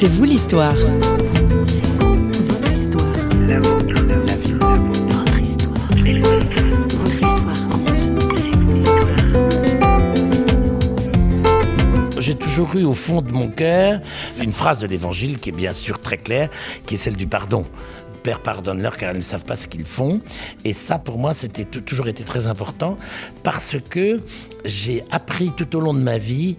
C'est vous l'histoire. J'ai toujours eu au fond de mon cœur une phrase de l'évangile qui est bien sûr très claire, qui est celle du pardon. Père, pardonne-leur car ils ne savent pas ce qu'ils font. Et ça, pour moi, c'était toujours été très important parce que j'ai appris tout au long de ma vie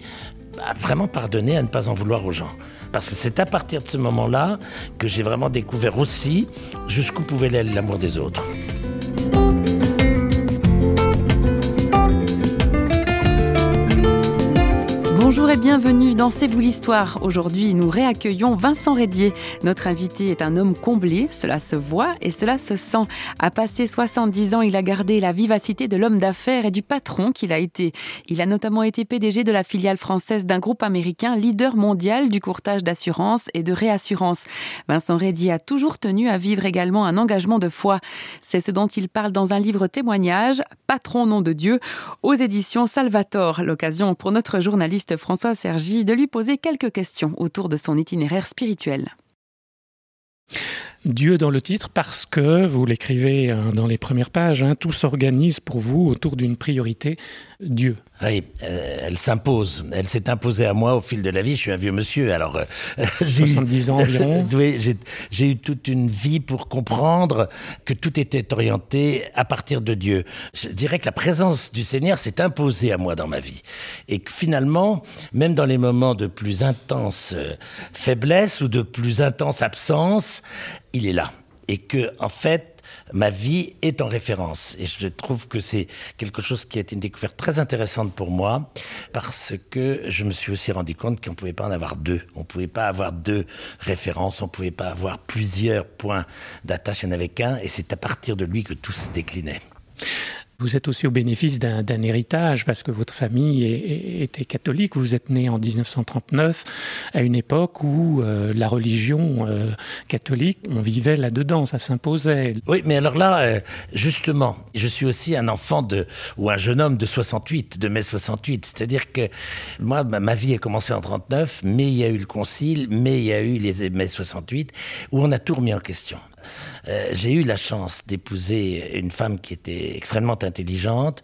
vraiment pardonner, à ne pas en vouloir aux gens. Parce que c'est à partir de ce moment-là que j'ai vraiment découvert aussi jusqu'où pouvait aller l'amour des autres. Bienvenue dans C'est vous l'histoire. Aujourd'hui, nous réaccueillons Vincent Rédier. Notre invité est un homme comblé, cela se voit et cela se sent. À passer 70 ans, il a gardé la vivacité de l'homme d'affaires et du patron qu'il a été. Il a notamment été PDG de la filiale française d'un groupe américain leader mondial du courtage d'assurance et de réassurance. Vincent Rédier a toujours tenu à vivre également un engagement de foi. C'est ce dont il parle dans un livre témoignage, Patron nom de Dieu, aux éditions Salvator. L'occasion pour notre journaliste François Sergi de lui poser quelques questions autour de son itinéraire spirituel. Dieu dans le titre parce que, vous l'écrivez euh, dans les premières pages, hein, tout s'organise pour vous autour d'une priorité, Dieu. Oui, euh, elle s'impose. Elle s'est imposée à moi au fil de la vie. Je suis un vieux monsieur, alors euh, j'ai 70 ans environ. oui, j'ai eu toute une vie pour comprendre que tout était orienté à partir de Dieu. Je dirais que la présence du Seigneur s'est imposée à moi dans ma vie, et que finalement, même dans les moments de plus intense euh, faiblesse ou de plus intense absence, il est là, et que en fait ma vie est en référence. Et je trouve que c'est quelque chose qui a été une découverte très intéressante pour moi, parce que je me suis aussi rendu compte qu'on ne pouvait pas en avoir deux. On ne pouvait pas avoir deux références, on ne pouvait pas avoir plusieurs points d'attache, il n'y en avait qu'un, et c'est à partir de lui que tout se déclinait. Vous êtes aussi au bénéfice d'un héritage parce que votre famille était catholique. Vous êtes né en 1939 à une époque où euh, la religion euh, catholique, on vivait là-dedans, ça s'imposait. Oui, mais alors là, euh, justement, je suis aussi un enfant de ou un jeune homme de 68, de mai 68. C'est-à-dire que moi, ma, vie a commencé en 39, mais il y a eu le concile, mais il y a eu les mai 68 où on a tout remis en question. Euh, j'ai eu la chance d'épouser une femme qui était extrêmement intelligente,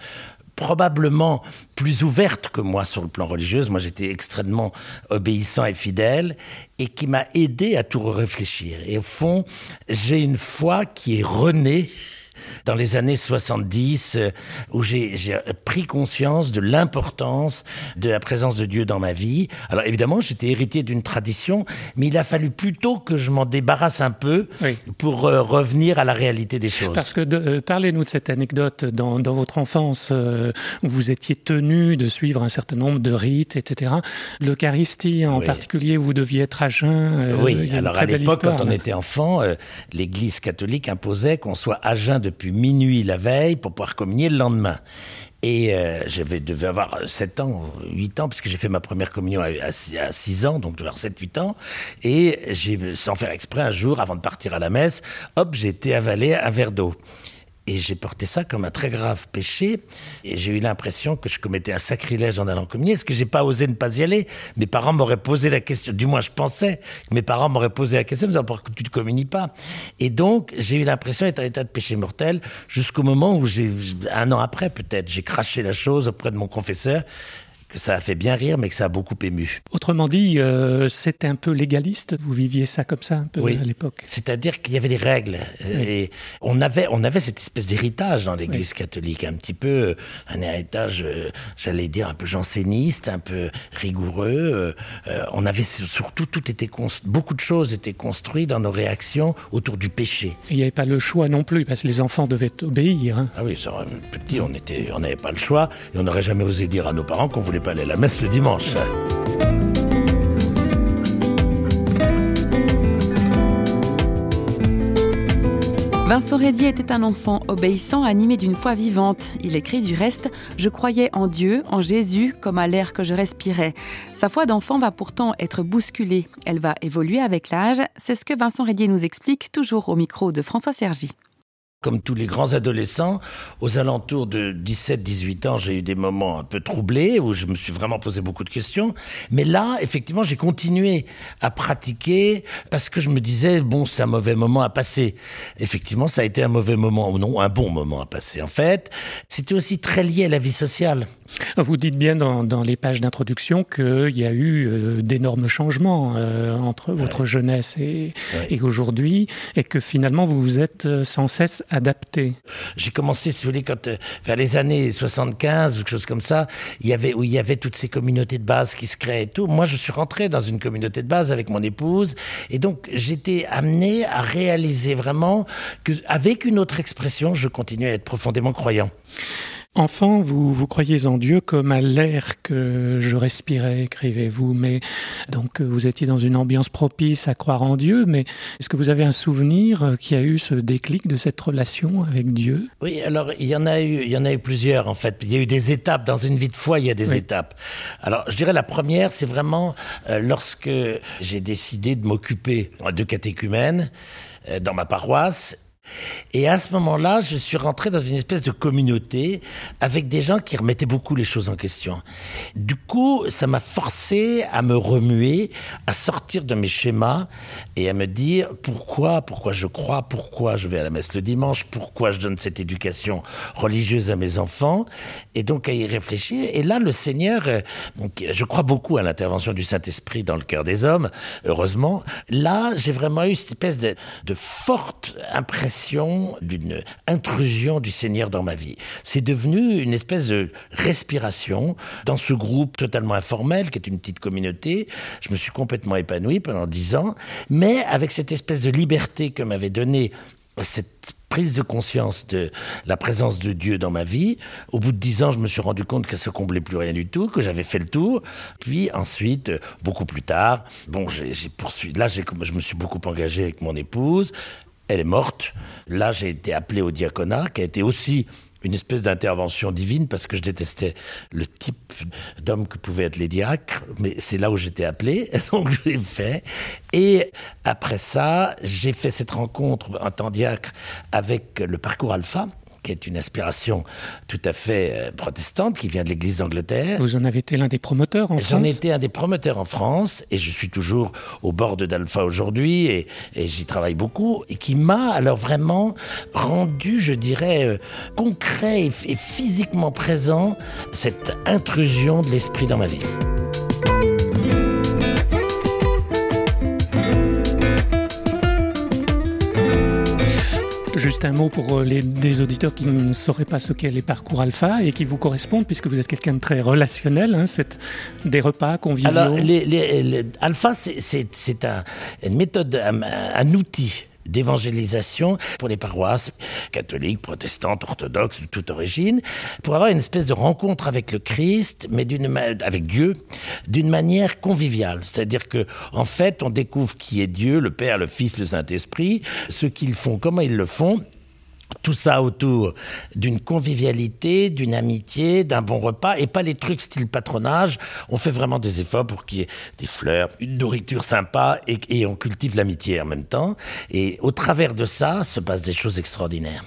probablement plus ouverte que moi sur le plan religieux. Moi, j'étais extrêmement obéissant et fidèle et qui m'a aidé à tout réfléchir. Et au fond, j'ai une foi qui est renée dans les années 70 euh, où j'ai pris conscience de l'importance de la présence de Dieu dans ma vie. Alors évidemment, j'étais héritier d'une tradition, mais il a fallu plutôt que je m'en débarrasse un peu pour euh, revenir à la réalité des choses. Parce que euh, parlez-nous de cette anecdote dans, dans votre enfance où vous étiez tenu de suivre un certain nombre de rites, etc. L'Eucharistie en particulier, vous deviez être à jeun. oui, alors à l'époque, quand on était enfant, l'Église catholique imposait qu'on soit à jeun depuis minuit la veille pour pouvoir communier le lendemain. Et euh, j'avais devais avoir 7 ans, 8 ans, puisque j'ai fait ma première communion à, 6 ans, donc vers 7-8 ans. Et j'ai, sans faire exprès, un jour, avant de partir à la messe, hop, j'ai été avalé un verre d'eau. Et j'ai porté ça comme un très grave péché. Et j'ai eu l'impression que je commettais un sacrilège en allant communier. Est-ce que j'ai pas osé ne pas y aller Mes parents m'auraient posé la question. Du moins, je pensais que mes parents m'auraient posé la question. Mais pourquoi tu ne communies pas Et donc, j'ai eu l'impression d'être en état de péché mortel jusqu'au moment où j'ai, un an après peut-être, j'ai craché la chose auprès de mon confesseur que ça a fait bien rire, mais que ça a beaucoup ému. Autrement dit, euh, c'était un peu légaliste. Vous viviez ça comme ça un peu à l'époque. C'est-à-dire qu'il y avait des règles et on avait on avait cette espèce d'héritage dans l'Église catholique, un petit peu euh, un héritage, euh, j'allais dire un peu janséniste, un peu rigoureux. on avait surtout tout était beaucoup de choses étaient construites dans nos réactions autour du péché. Il n'y avait pas le choix non plus parce que les enfants devaient obéir. Hein. Ah oui, ça, petit, on était, on n'avait pas le choix et on n'aurait jamais osé dire à nos parents qu'on voulait aller à la messe le dimanche. Vincent Rédier était un enfant obéissant, animé d'une foi vivante. Il écrit du reste Je croyais en Dieu, en Jésus, comme à l'air que je respirais. Sa foi d'enfant va pourtant être bousculée. Elle va évoluer avec l'âge. C'est ce que Vincent Rédier nous explique, toujours au micro de François Sergi. Comme tous les grands adolescents, aux alentours de 17-18 ans, j'ai eu des moments un peu troublés où je me suis vraiment posé beaucoup de questions. Mais là, effectivement, j'ai continué à pratiquer parce que je me disais, bon, c'est un mauvais moment à passer. Effectivement, ça a été un mauvais moment, ou non, un bon moment à passer. En fait, c'était aussi très lié à la vie sociale. Vous dites bien dans, les pages d'introduction qu'il y a eu euh, d'énormes changements euh, entre votre jeunesse et, et aujourd'hui, et que finalement vous vous êtes euh, sans cesse adapté. J'ai commencé, si vous voulez, quand, vers les années 75 ou quelque chose comme ça, y avait, où il y avait toutes ces communautés de base qui se créaient et tout. Moi, je suis rentré dans une communauté de base avec mon épouse, et donc j'étais amené à réaliser vraiment que, avec une autre expression, je continuais à être profondément croyant. Enfant, vous, vous croyez en Dieu comme à l'air que je respirais, écrivez-vous, mais donc vous étiez dans une ambiance propice à croire en Dieu, mais est-ce que vous avez un souvenir qui a eu ce déclic de cette relation avec Dieu? Oui, alors il y en a eu, il y en a eu plusieurs en fait. Il y a eu des étapes dans une vie de foi, il y a des étapes. Alors je dirais la première, c'est vraiment euh, lorsque j'ai décidé de m'occuper de catéchumènes euh, dans ma paroisse et à ce moment-là, je suis rentré dans une espèce de communauté avec des gens qui remettaient beaucoup les choses en question. Du coup, ça m'a forcé à me remuer, à sortir de mes schémas et à me dire pourquoi, pourquoi je crois, pourquoi je vais à la messe le dimanche, pourquoi je donne cette éducation religieuse à mes enfants, et donc à y réfléchir. Et là, le Seigneur, euh, je crois beaucoup à l'intervention du Saint-Esprit dans le cœur des hommes, heureusement. Là, j'ai vraiment eu cette espèce de, de forte impression d'une intrusion du Seigneur dans ma vie. C'est devenu une espèce de respiration dans ce groupe totalement informel, qui est une petite communauté. Je me suis complètement épanoui pendant dix ans, mais avec cette espèce de liberté que m'avait donnée cette prise de conscience de la présence de Dieu dans ma vie. Au bout de dix ans, je me suis rendu compte que ça comblait plus rien du tout, que j'avais fait le tour. Puis ensuite, beaucoup plus tard, bon, j'ai poursuivi. Là, je me suis beaucoup engagé avec mon épouse elle est morte. Là, j'ai été appelé au diaconat, qui a été aussi une espèce d'intervention divine parce que je détestais le type d'homme que pouvaient être les diacres, mais c'est là où j'étais appelé, donc je l'ai fait. Et après ça, j'ai fait cette rencontre en tant diacre avec le parcours alpha, qui est une aspiration tout à fait euh, protestante, qui vient de l'Église d'Angleterre. Vous en avez été l'un des promoteurs en France J'en ai été un des promoteurs en France, et je suis toujours au bord d'Alpha aujourd'hui, et, j'y travaille beaucoup, et qui m'a alors vraiment rendu, je dirais, euh, concret et physiquement présent cette intrusion de l'esprit dans ma vie. Juste un mot pour euh, les, des auditeurs qui ne sauraient pas ce qu'est les parcours alpha et qui vous correspondent, puisque vous êtes quelqu'un de très relationnel, hein, c'est des repas conviviaux. Alors, alpha, c'est un, une méthode, un, outil d'évangélisation pour les paroisses catholiques, protestantes, orthodoxes, de toute origine, pour avoir une espèce de rencontre avec le Christ, mais d'une avec Dieu, d'une manière conviviale. C'est-à-dire que, en fait, on découvre qui est Dieu, le Père, le Fils, le Saint-Esprit, ce qu'ils font, comment ils le font, tout ça autour d'une convivialité, d'une amitié, d'un bon repas, et pas les trucs style patronage. On fait vraiment des efforts pour qu'il y ait des fleurs, une nourriture sympa, et, on cultive l'amitié en même temps. Et au travers de ça, se passent des choses extraordinaires.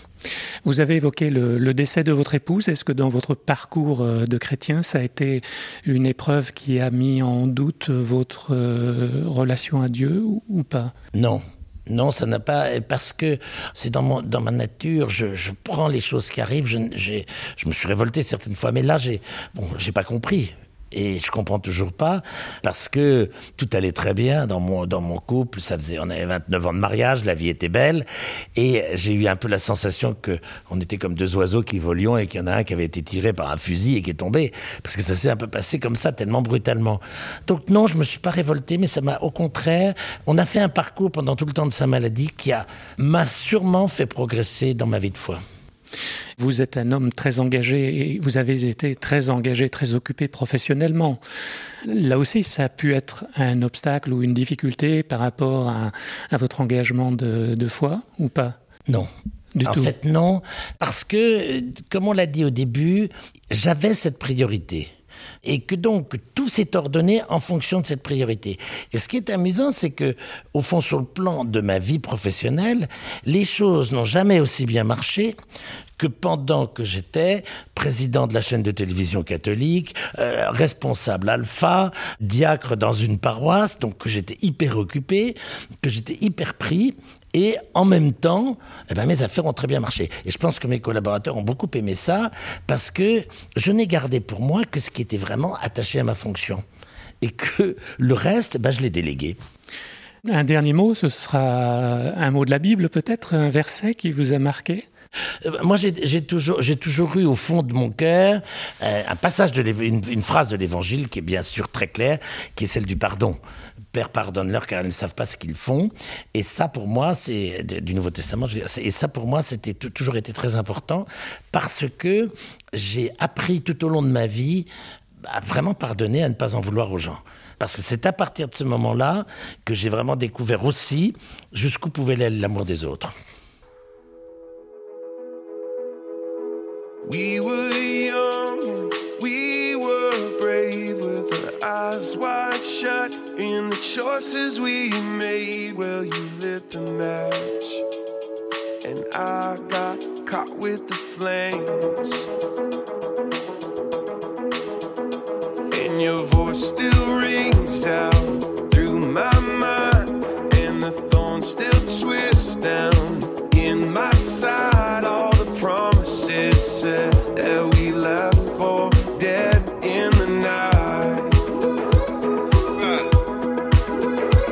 Vous avez évoqué le, décès de votre épouse. Est-ce que dans votre parcours euh, de chrétien, ça a été une épreuve qui a mis en doute votre euh, relation à Dieu ou pas? Non, non, ça n'a pas, parce que c'est dans, dans ma nature, je, prends les choses qui arrivent, je, je me suis révolté certaines fois, mais là, j'ai bon, j'ai pas compris. Et je comprends toujours pas parce que tout allait très bien dans mon dans mon couple. Ça faisait on avait 29 ans de mariage, la vie était belle et j'ai eu un peu la sensation que on était comme deux oiseaux qui volions et qu'il y en a un qui avait été tiré par un fusil et qui est tombé parce que ça s'est un peu passé comme ça tellement brutalement. Donc non, je me suis pas révolté, mais ça m'a au contraire. On a fait un parcours pendant tout le temps de sa maladie qui a m'a sûrement fait progresser dans ma vie de foi. Vous êtes un homme très engagé et vous avez été très engagé, très occupé professionnellement. Là aussi, ça a pu être un obstacle ou une difficulté par rapport à, votre engagement de, foi ou pas? Non. Du en fait, non, parce que, comme on l'a dit au début, j'avais cette priorité et que donc tout s'est ordonné en fonction de cette priorité. Et ce qui est amusant, c'est que, au fond, sur le plan de ma vie professionnelle, les choses n'ont jamais aussi bien marché que pendant que j'étais président de la chaîne de télévision catholique, euh, responsable alpha, diacre dans une paroisse, donc que j'étais hyper occupé, que j'étais hyper pris, et en même temps, eh ben, mes affaires ont très bien marché. Et je pense que mes collaborateurs ont beaucoup aimé ça parce que je n'ai gardé pour moi que ce qui était vraiment attaché à ma fonction. Et que le reste, ben, je l'ai délégué. Un dernier mot, ce sera un mot de la Bible peut-être, un verset qui vous a marqué? Euh, moi, j'ai toujours, toujours eu au fond de mon cœur euh, un passage une, une phrase de l'Évangile qui est bien sûr très claire, qui est celle du pardon. Père, pardonne-leur car ils ne savent pas ce qu'ils font. Et ça, pour moi, c'est du Nouveau Testament. Et ça, pour moi, c'était toujours été très important parce que j'ai appris tout au long de ma vie à vraiment pardonner, à ne pas en vouloir aux gens. Parce que c'est à partir de ce moment-là que j'ai vraiment découvert aussi jusqu'où pouvait aller l'amour des autres. We were young, we were brave with our eyes wide shut. In the choices we made, well, you lit the match. And I got caught with the flames. And your voice still out through my mind, and the thorns still twist down in my side. All the promises said that we left for dead in the night.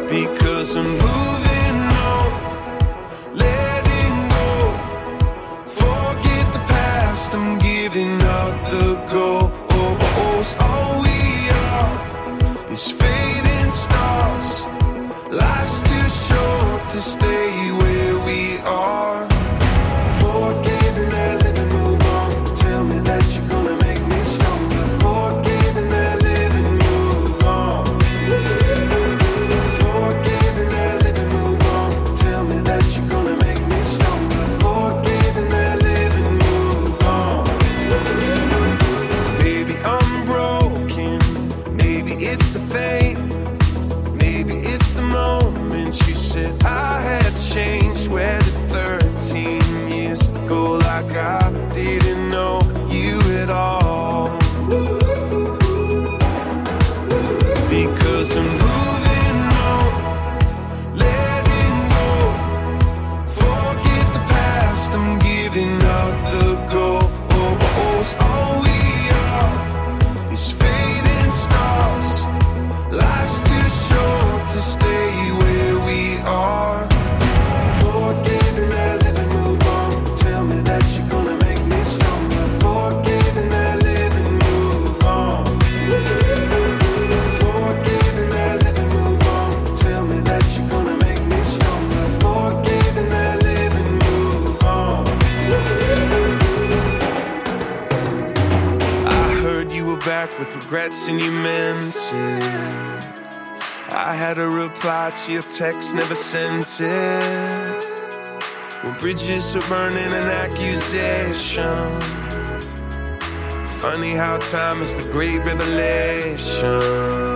Because I'm moving on, letting go. Forget the past, I'm giving up the ghost. Oh, oh, oh, all we are is fading to stay back with regrets and you meant. I had a reply to your text, never sent it. When bridges are burning, an accusation. Funny how time is the great revelation.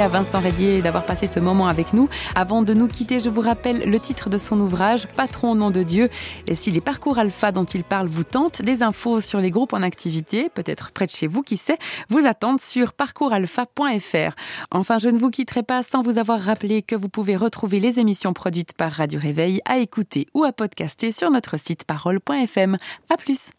À Vincent Rédier d'avoir passé ce moment avec nous. Avant de nous quitter, je vous rappelle le titre de son ouvrage, Patron au nom de Dieu. Et si les parcours alpha dont il parle vous tentent, des infos sur les groupes en activité, peut-être près de chez vous, qui sait, vous attendent sur parcoursalpha.fr. Enfin, je ne vous quitterai pas sans vous avoir rappelé que vous pouvez retrouver les émissions produites par Radio Réveil à écouter ou à podcaster sur notre site parole.fm. À plus!